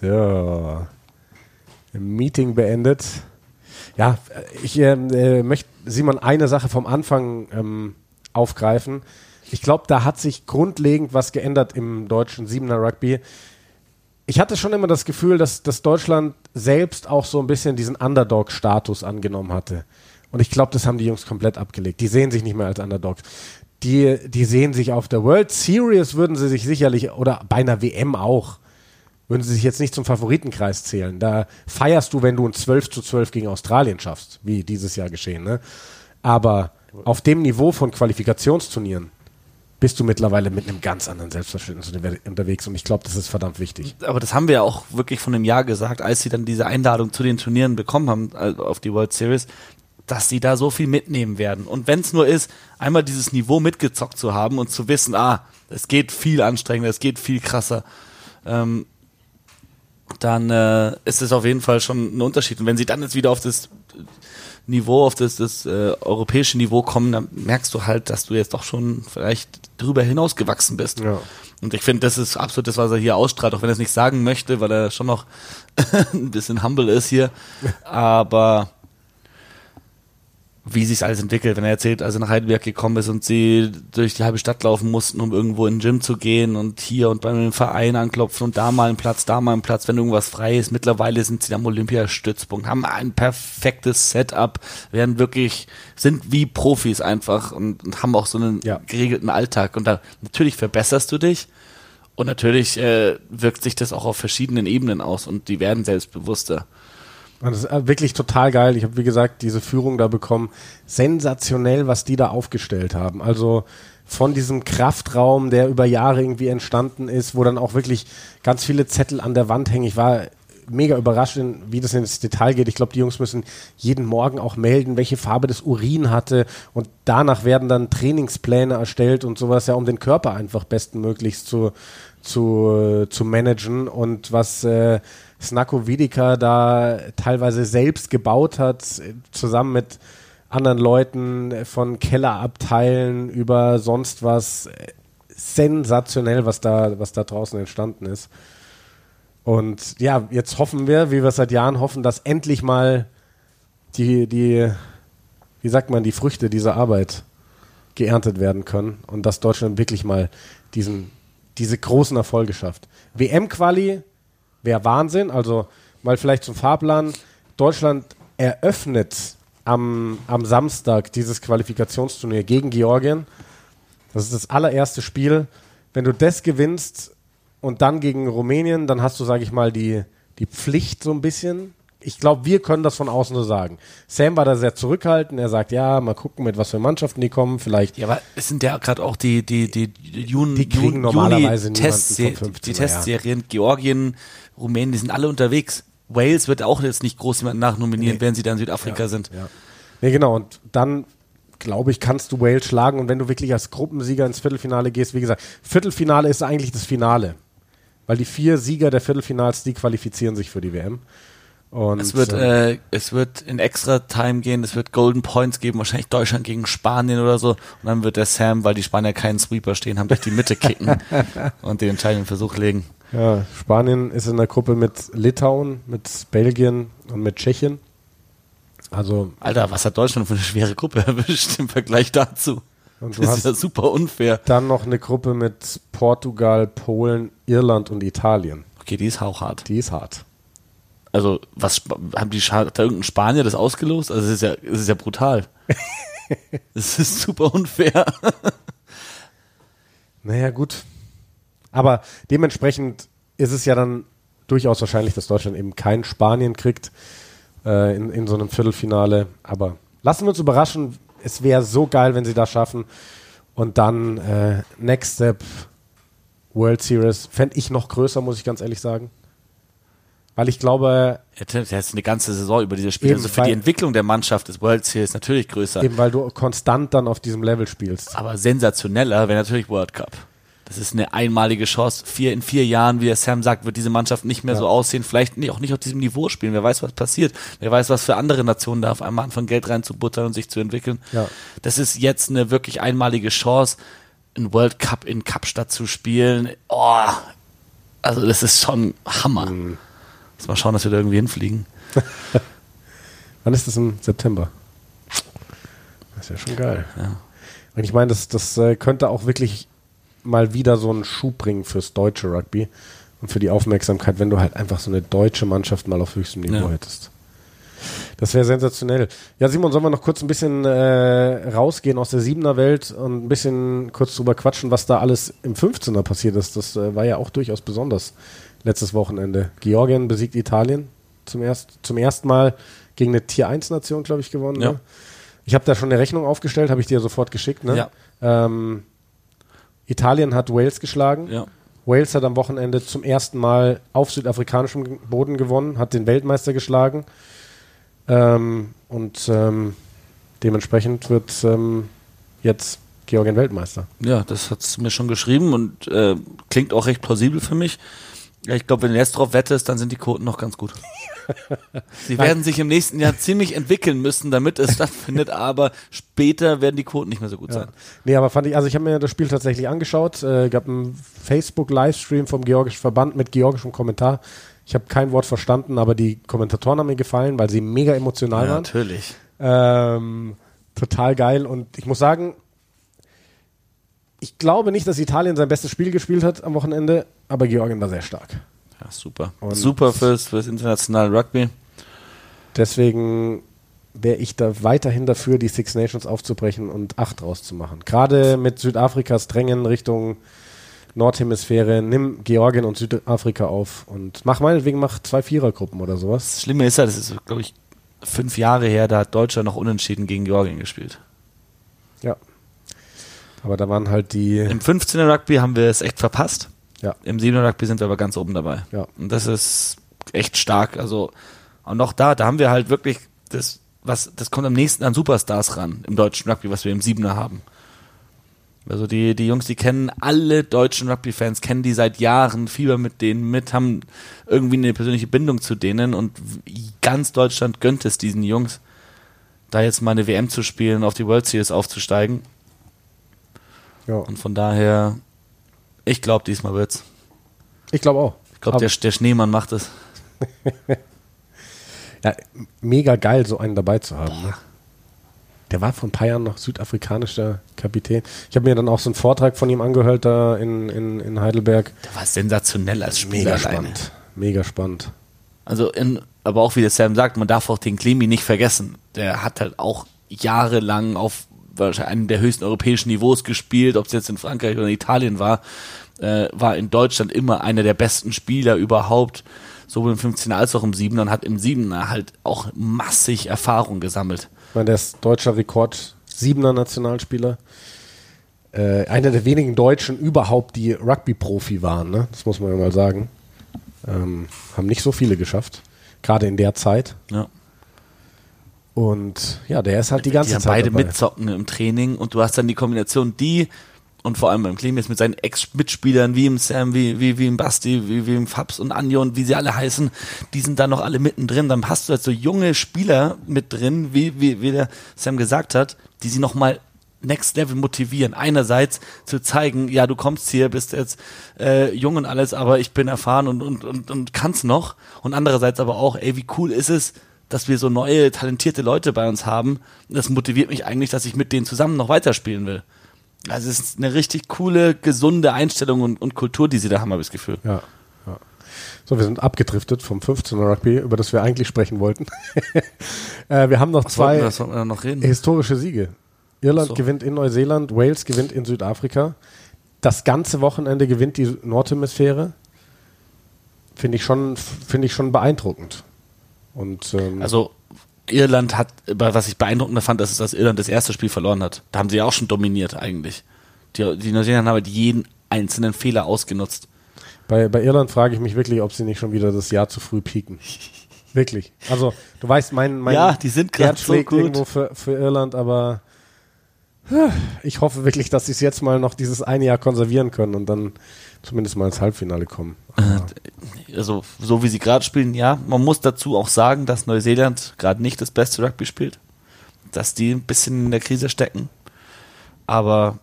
So. Meeting beendet. Ja, ich ähm, äh, möchte Simon eine Sache vom Anfang ähm, aufgreifen. Ich glaube, da hat sich grundlegend was geändert im deutschen Siebener Rugby ich hatte schon immer das Gefühl, dass, dass Deutschland selbst auch so ein bisschen diesen Underdog-Status angenommen hatte. Und ich glaube, das haben die Jungs komplett abgelegt. Die sehen sich nicht mehr als Underdogs. Die, die sehen sich auf der World Series, würden sie sich sicherlich, oder bei einer WM auch, würden sie sich jetzt nicht zum Favoritenkreis zählen. Da feierst du, wenn du ein 12 zu 12 gegen Australien schaffst, wie dieses Jahr geschehen. Ne? Aber auf dem Niveau von Qualifikationsturnieren bist du mittlerweile mit einem ganz anderen Selbstverständnis unterwegs und ich glaube, das ist verdammt wichtig. Aber das haben wir ja auch wirklich von einem Jahr gesagt, als sie dann diese Einladung zu den Turnieren bekommen haben also auf die World Series, dass sie da so viel mitnehmen werden. Und wenn es nur ist, einmal dieses Niveau mitgezockt zu haben und zu wissen, ah, es geht viel anstrengender, es geht viel krasser, ähm, dann äh, ist es auf jeden Fall schon ein Unterschied. Und wenn sie dann jetzt wieder auf das Niveau, auf das, das äh, europäische Niveau kommen, dann merkst du halt, dass du jetzt doch schon vielleicht drüber hinaus gewachsen bist. Ja. Und ich finde, das ist absolut das, was er hier ausstrahlt, auch wenn er es nicht sagen möchte, weil er schon noch [LAUGHS] ein bisschen humble ist hier. [LAUGHS] Aber wie sich alles entwickelt. Wenn er erzählt, als er nach Heidelberg gekommen ist und sie durch die halbe Stadt laufen mussten, um irgendwo in den Gym zu gehen und hier und beim Verein anklopfen und da mal einen Platz, da mal einen Platz, wenn irgendwas frei ist. Mittlerweile sind sie am Olympiastützpunkt, haben ein perfektes Setup, werden wirklich, sind wie Profis einfach und, und haben auch so einen ja. geregelten Alltag. Und da natürlich verbesserst du dich. Und natürlich äh, wirkt sich das auch auf verschiedenen Ebenen aus und die werden selbstbewusster. Das ist äh, wirklich total geil. Ich habe, wie gesagt, diese Führung da bekommen. Sensationell, was die da aufgestellt haben. Also von diesem Kraftraum, der über Jahre irgendwie entstanden ist, wo dann auch wirklich ganz viele Zettel an der Wand hängen. Ich war mega überrascht, wie das ins Detail geht. Ich glaube, die Jungs müssen jeden Morgen auch melden, welche Farbe das Urin hatte und danach werden dann Trainingspläne erstellt und sowas, ja, um den Körper einfach bestmöglichst zu, zu, zu managen und was äh, Snako Vidica da teilweise selbst gebaut hat, zusammen mit anderen Leuten von Kellerabteilen über sonst was sensationell, was da, was da draußen entstanden ist. Und ja, jetzt hoffen wir, wie wir seit Jahren hoffen, dass endlich mal die, die, wie sagt man, die Früchte dieser Arbeit geerntet werden können und dass Deutschland wirklich mal diesen, diese großen Erfolge schafft. WM-Quali wäre Wahnsinn, also mal vielleicht zum Fahrplan. Deutschland eröffnet am, am Samstag dieses Qualifikationsturnier gegen Georgien. Das ist das allererste Spiel. Wenn du das gewinnst und dann gegen Rumänien, dann hast du, sage ich mal, die, die Pflicht so ein bisschen. Ich glaube, wir können das von außen so sagen. Sam war da sehr zurückhaltend. Er sagt, ja, mal gucken, mit was für Mannschaften die kommen. Vielleicht. Ja, aber es sind ja gerade auch die, die, die, Juni, die kriegen Juni, normalerweise Test die Testserien. Georgien, Rumänien, die sind alle unterwegs. Wales wird auch jetzt nicht groß jemand nachnominieren, nee. wenn sie dann Südafrika ja, sind. Ja. Nee, genau. Und dann glaube ich, kannst du Wales schlagen. Und wenn du wirklich als Gruppensieger ins Viertelfinale gehst, wie gesagt, Viertelfinale ist eigentlich das Finale. Weil die vier Sieger der Viertelfinals, die qualifizieren sich für die WM. Und es wird, äh, es wird in extra Time gehen, es wird Golden Points geben, wahrscheinlich Deutschland gegen Spanien oder so. Und dann wird der Sam, weil die Spanier keinen Sweeper stehen haben, durch die Mitte kicken [LAUGHS] und den entscheidenden Versuch legen. Ja, Spanien ist in der Gruppe mit Litauen, mit Belgien und mit Tschechien. Also. Alter, was hat Deutschland für eine schwere Gruppe [LAUGHS] erwischt im Vergleich dazu? Und das ist ja super unfair. Dann noch eine Gruppe mit Portugal, Polen, Irland und Italien. Okay, die ist auch hart. Die ist hart. Also, was haben die hat da irgendein Spanier das ausgelost? Also, es ist ja, es ist ja brutal. [LAUGHS] Es ist super unfair. naja, gut. Aber dementsprechend ist es ja dann durchaus wahrscheinlich, dass Deutschland eben kein Spanien kriegt äh, in, in so einem Viertelfinale. Aber lassen wir uns überraschen. Es wäre so geil, wenn sie das schaffen. Und dann äh, Next Step World Series fände ich noch größer, muss ich ganz ehrlich sagen. Weil ich glaube. Er ist eine ganze Saison über diese Spiele. Also für die Entwicklung der Mannschaft ist World Series natürlich größer. Eben weil du konstant dann auf diesem Level spielst. Aber sensationeller wäre natürlich World Cup. Das ist eine einmalige Chance. Vier, in vier Jahren, wie der Sam sagt, wird diese Mannschaft nicht mehr ja. so aussehen. Vielleicht auch nicht auf diesem Niveau spielen. Wer weiß, was passiert. Wer weiß, was für andere Nationen da auf einmal anfangen, Geld reinzubuttern und sich zu entwickeln. Ja. Das ist jetzt eine wirklich einmalige Chance, einen World Cup in Kapstadt zu spielen. Oh, also das ist schon Hammer. Mhm. Muss mal schauen, dass wir da irgendwie hinfliegen. [LAUGHS] Wann ist das im September? Das ist ja schon geil. Ja. Und ich meine, das, das äh, könnte auch wirklich mal wieder so einen Schub bringen fürs deutsche Rugby und für die Aufmerksamkeit, wenn du halt einfach so eine deutsche Mannschaft mal auf höchstem Niveau ja. hättest. Das wäre sensationell. Ja, Simon, sollen wir noch kurz ein bisschen äh, rausgehen aus der Siebener Welt und ein bisschen kurz drüber quatschen, was da alles im 15er passiert ist. Das äh, war ja auch durchaus besonders letztes Wochenende. Georgien besiegt Italien zum, erst, zum ersten Mal gegen eine Tier 1 Nation, glaube ich, gewonnen. Ja. Ne? Ich habe da schon eine Rechnung aufgestellt, habe ich dir sofort geschickt. Ne? Ja. Ähm, Italien hat Wales geschlagen. Ja. Wales hat am Wochenende zum ersten Mal auf südafrikanischem Boden gewonnen, hat den Weltmeister geschlagen. Ähm, und ähm, dementsprechend wird ähm, jetzt Georgien Weltmeister. Ja, das hat es mir schon geschrieben und äh, klingt auch recht plausibel für mich. Ja, ich glaube, wenn du jetzt drauf wettest, dann sind die Quoten noch ganz gut. [LAUGHS] Sie werden sich im nächsten Jahr ziemlich entwickeln müssen, damit es stattfindet, [LAUGHS] aber später werden die Quoten nicht mehr so gut ja. sein. Nee, aber fand ich, also ich habe mir das Spiel tatsächlich angeschaut, äh, gab einen Facebook-Livestream vom Georgischen Verband mit georgischem Kommentar. Ich habe kein Wort verstanden, aber die Kommentatoren haben mir gefallen, weil sie mega emotional ja, waren. Natürlich. Ähm, total geil und ich muss sagen, ich glaube nicht, dass Italien sein bestes Spiel gespielt hat am Wochenende, aber Georgien war sehr stark. Ja, super. Und super fürs, fürs internationale Rugby. Deswegen wäre ich da weiterhin dafür, die Six Nations aufzubrechen und acht draus zu machen. Gerade mit Südafrikas Drängen Richtung Nordhemisphäre, nimm Georgien und Südafrika auf und mach meinetwegen mach zwei Vierergruppen oder sowas. Das Schlimme ist ja, das ist, glaube ich, fünf Jahre her, da hat Deutschland noch unentschieden gegen Georgien gespielt. Ja. Aber da waren halt die. Im 15er Rugby haben wir es echt verpasst. Ja. Im 7er Rugby sind wir aber ganz oben dabei. Ja. Und das ist echt stark. Also und noch da, da haben wir halt wirklich das, was, das kommt am nächsten an Superstars ran im deutschen Rugby, was wir im Siebener haben. Also die, die Jungs, die kennen alle deutschen Rugby-Fans, kennen die seit Jahren, Fieber mit denen mit, haben irgendwie eine persönliche Bindung zu denen und ganz Deutschland gönnt es diesen Jungs, da jetzt mal eine WM zu spielen, auf die World Series aufzusteigen. Ja. Und von daher, ich glaube, diesmal wird's. Ich glaube auch. Ich glaube, der, der Schneemann macht es. [LAUGHS] ja, mega geil, so einen dabei zu haben. Ne? Der war vor ein paar Jahren noch südafrikanischer Kapitän. Ich habe mir dann auch so einen Vortrag von ihm angehört da in, in, in Heidelberg. Der war sensationell als Spieler. Mega spannend. Mega spannend. Also, in, aber auch wie der Sam sagt, man darf auch den Klimi nicht vergessen. Der hat halt auch jahrelang auf wahrscheinlich einem der höchsten europäischen Niveaus gespielt, ob es jetzt in Frankreich oder in Italien war, äh, war in Deutschland immer einer der besten Spieler überhaupt, sowohl im 15er als auch im 7er und hat im 7er halt auch massig Erfahrung gesammelt. Ich meine, der ist deutscher Rekord, siebener Nationalspieler. Äh, einer der wenigen Deutschen überhaupt, die Rugby-Profi waren, ne? das muss man ja mal sagen. Ähm, haben nicht so viele geschafft, gerade in der Zeit. Ja. Und ja, der ist halt die ganze die Zeit. beide dabei. mitzocken im Training und du hast dann die Kombination, die und vor allem beim Clemens mit seinen Ex-Mitspielern, wie im Sam, wie, wie, wie im Basti, wie, wie im Fabs und Anjo und wie sie alle heißen, die sind da noch alle mittendrin. Dann hast du halt so junge Spieler mit drin, wie, wie, wie der Sam gesagt hat, die sie nochmal Next Level motivieren. Einerseits zu zeigen, ja, du kommst hier, bist jetzt äh, jung und alles, aber ich bin erfahren und, und, und, und kann's noch. Und andererseits aber auch, ey, wie cool ist es, dass wir so neue, talentierte Leute bei uns haben. Das motiviert mich eigentlich, dass ich mit denen zusammen noch weiterspielen will. Also es ist eine richtig coole, gesunde Einstellung und, und Kultur, die sie da haben, habe ich das Gefühl. Ja, ja. So, wir sind abgedriftet vom 15er Rugby, über das wir eigentlich sprechen wollten. [LAUGHS] äh, wir haben noch Was zwei wir, wir noch historische Siege. Irland so. gewinnt in Neuseeland, Wales gewinnt in Südafrika. Das ganze Wochenende gewinnt die Nordhemisphäre. Finde ich schon, finde ich schon beeindruckend. Und, ähm, also Irland hat, was ich beeindruckender fand, ist, dass Irland das erste Spiel verloren hat. Da haben sie ja auch schon dominiert eigentlich. Die, die Neuseeländer haben halt jeden einzelnen Fehler ausgenutzt. Bei, bei Irland frage ich mich wirklich, ob sie nicht schon wieder das Jahr zu früh pieken. [LAUGHS] wirklich. Also, du weißt, mein, mein ja, die sind gerade so gut. irgendwo für, für Irland, aber ich hoffe wirklich, dass sie es jetzt mal noch dieses eine Jahr konservieren können und dann zumindest mal ins Halbfinale kommen. Äh, also, so wie sie gerade spielen, ja. Man muss dazu auch sagen, dass Neuseeland gerade nicht das beste Rugby spielt. Dass die ein bisschen in der Krise stecken. Aber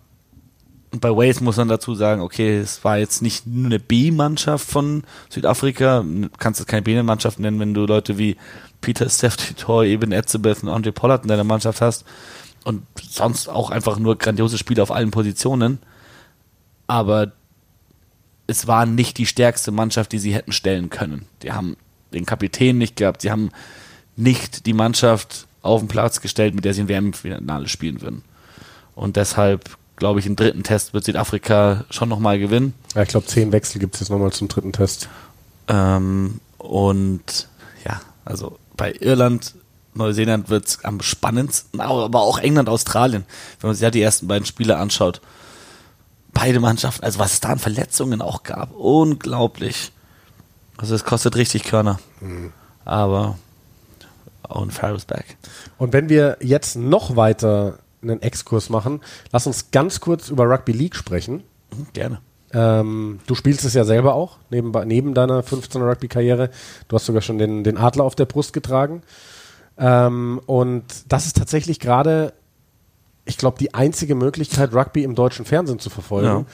bei Wales muss man dazu sagen, okay, es war jetzt nicht nur eine B-Mannschaft von Südafrika. Du kannst es keine B-Mannschaft nennen, wenn du Leute wie Peter [LAUGHS] Steph-Titor, Eben Etzebeth und Andre Pollard in deiner Mannschaft hast und sonst auch einfach nur grandiose Spiele auf allen Positionen. Aber es war nicht die stärkste Mannschaft, die sie hätten stellen können. Die haben den Kapitän nicht gehabt, sie haben nicht die Mannschaft auf den Platz gestellt, mit der sie ein WM-Finale spielen würden. Und deshalb glaube ich, im dritten Test wird Südafrika schon nochmal gewinnen. Ja, ich glaube, zehn Wechsel gibt es jetzt nochmal zum dritten Test. Ähm, und ja, also bei Irland Neuseeland wird es am spannendsten, aber auch England, Australien, wenn man sich ja die ersten beiden Spiele anschaut. Beide Mannschaften, also was es da an Verletzungen auch gab, unglaublich. Also es kostet richtig Körner. Mhm. Aber Owen Farrell's back. Und wenn wir jetzt noch weiter einen Exkurs machen, lass uns ganz kurz über Rugby League sprechen. Mhm, gerne. Ähm, du spielst es ja selber auch, neben, neben deiner 15er Rugby-Karriere. Du hast sogar schon den, den Adler auf der Brust getragen. Ähm, und das ist tatsächlich gerade, ich glaube, die einzige Möglichkeit, Rugby im deutschen Fernsehen zu verfolgen.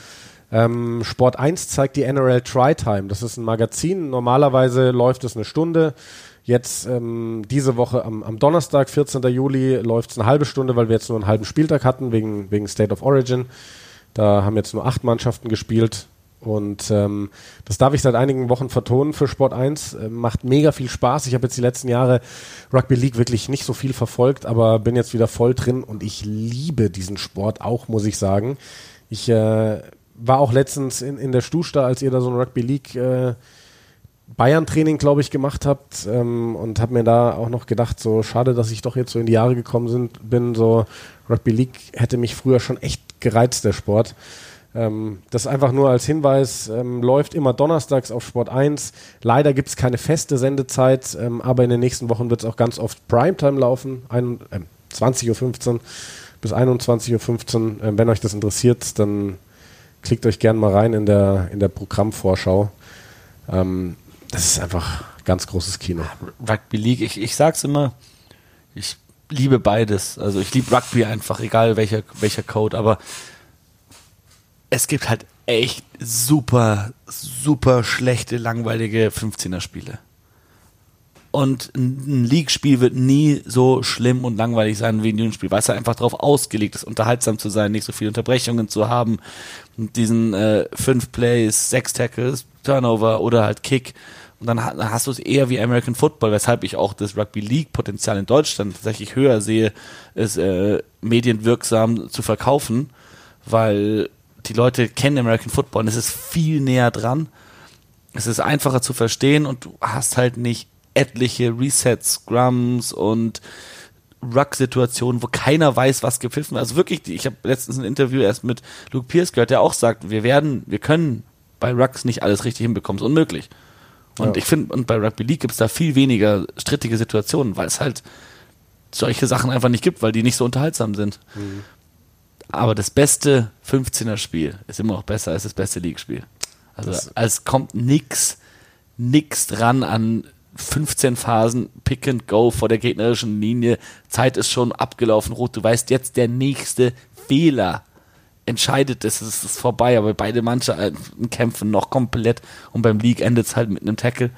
Ja. Ähm, Sport 1 zeigt die NRL Try Time. Das ist ein Magazin. Normalerweise läuft es eine Stunde. Jetzt ähm, diese Woche am, am, Donnerstag, 14. Juli, läuft es eine halbe Stunde, weil wir jetzt nur einen halben Spieltag hatten, wegen, wegen State of Origin. Da haben jetzt nur acht Mannschaften gespielt. Und ähm, das darf ich seit einigen Wochen vertonen für Sport 1. Äh, macht mega viel Spaß. Ich habe jetzt die letzten Jahre Rugby League wirklich nicht so viel verfolgt, aber bin jetzt wieder voll drin und ich liebe diesen Sport auch, muss ich sagen. Ich äh, war auch letztens in, in der Stusta, als ihr da so ein Rugby League äh, Bayern-Training, glaube ich, gemacht habt ähm, und habe mir da auch noch gedacht, so schade, dass ich doch jetzt so in die Jahre gekommen sind, bin. So Rugby League hätte mich früher schon echt gereizt, der Sport. Ähm, das einfach nur als Hinweis, ähm, läuft immer donnerstags auf Sport 1. Leider gibt es keine feste Sendezeit, ähm, aber in den nächsten Wochen wird es auch ganz oft Primetime laufen, äh, 20.15 Uhr bis 21.15 Uhr. Ähm, wenn euch das interessiert, dann klickt euch gerne mal rein in der, in der Programmvorschau. Ähm, das ist einfach ganz großes Kino. Rugby League, ich, ich sag's immer, ich liebe beides. Also ich liebe Rugby einfach, egal welcher, welcher Code, aber es gibt halt echt super, super schlechte, langweilige 15er-Spiele. Und ein League-Spiel wird nie so schlimm und langweilig sein wie ein Jugendspiel, weil es halt einfach darauf ausgelegt ist, unterhaltsam zu sein, nicht so viele Unterbrechungen zu haben, und diesen äh, fünf Plays, sechs Tackles, Turnover oder halt Kick. Und dann hast du es eher wie American Football, weshalb ich auch das Rugby League Potenzial in Deutschland tatsächlich höher sehe, es äh, medienwirksam zu verkaufen, weil die Leute kennen American Football und es ist viel näher dran. Es ist einfacher zu verstehen und du hast halt nicht etliche Resets, Scrums und Ruck-Situationen, wo keiner weiß, was gepfiffen wird. Also wirklich, ich habe letztens ein Interview erst mit Luke Pierce gehört, der auch sagt, wir werden, wir können bei Rucks nicht alles richtig hinbekommen, ist unmöglich. Und ja. ich finde, und bei Rugby League gibt es da viel weniger strittige Situationen, weil es halt solche Sachen einfach nicht gibt, weil die nicht so unterhaltsam sind. Mhm. Aber das beste 15er-Spiel ist immer noch besser als das beste League-Spiel. Also es kommt nix, nix dran an 15 Phasen Pick and Go vor der gegnerischen Linie. Zeit ist schon abgelaufen, rot. Du weißt jetzt der nächste Fehler entscheidet es, es ist vorbei, aber beide Mannschaften kämpfen noch komplett und beim League endet es halt mit einem Tackle.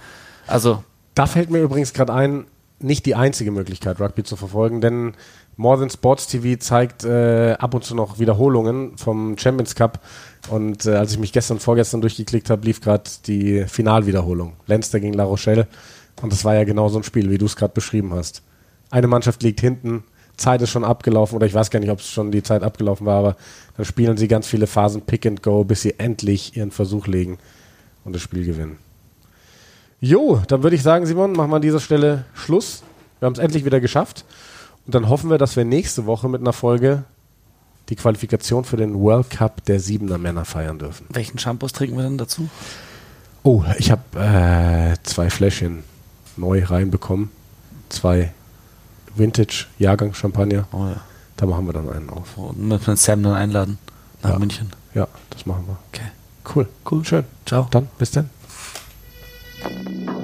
Also. Da fällt mir übrigens gerade ein, nicht die einzige Möglichkeit, Rugby zu verfolgen, denn More Than Sports TV zeigt äh, ab und zu noch Wiederholungen vom Champions Cup. Und äh, als ich mich gestern, vorgestern durchgeklickt habe, lief gerade die Finalwiederholung. Leinster gegen La Rochelle. Und das war ja genau so ein Spiel, wie du es gerade beschrieben hast. Eine Mannschaft liegt hinten, Zeit ist schon abgelaufen, oder ich weiß gar nicht, ob es schon die Zeit abgelaufen war, aber dann spielen sie ganz viele Phasen Pick and Go, bis sie endlich ihren Versuch legen und das Spiel gewinnen. Jo, dann würde ich sagen, Simon, machen wir an dieser Stelle Schluss. Wir haben es endlich wieder geschafft. Und dann hoffen wir, dass wir nächste Woche mit einer Folge die Qualifikation für den World Cup der Siebener Männer feiern dürfen. Welchen Shampoos trinken wir denn dazu? Oh, ich habe äh, zwei Fläschchen neu reinbekommen. Zwei Vintage-Jahrgang-Champagner. Oh ja. Da machen wir dann einen auf. Und müssen wir Sam dann einladen nach ja. München. Ja, das machen wir. Okay. Cool. Cool. Schön. Ciao. Dann bis dann. you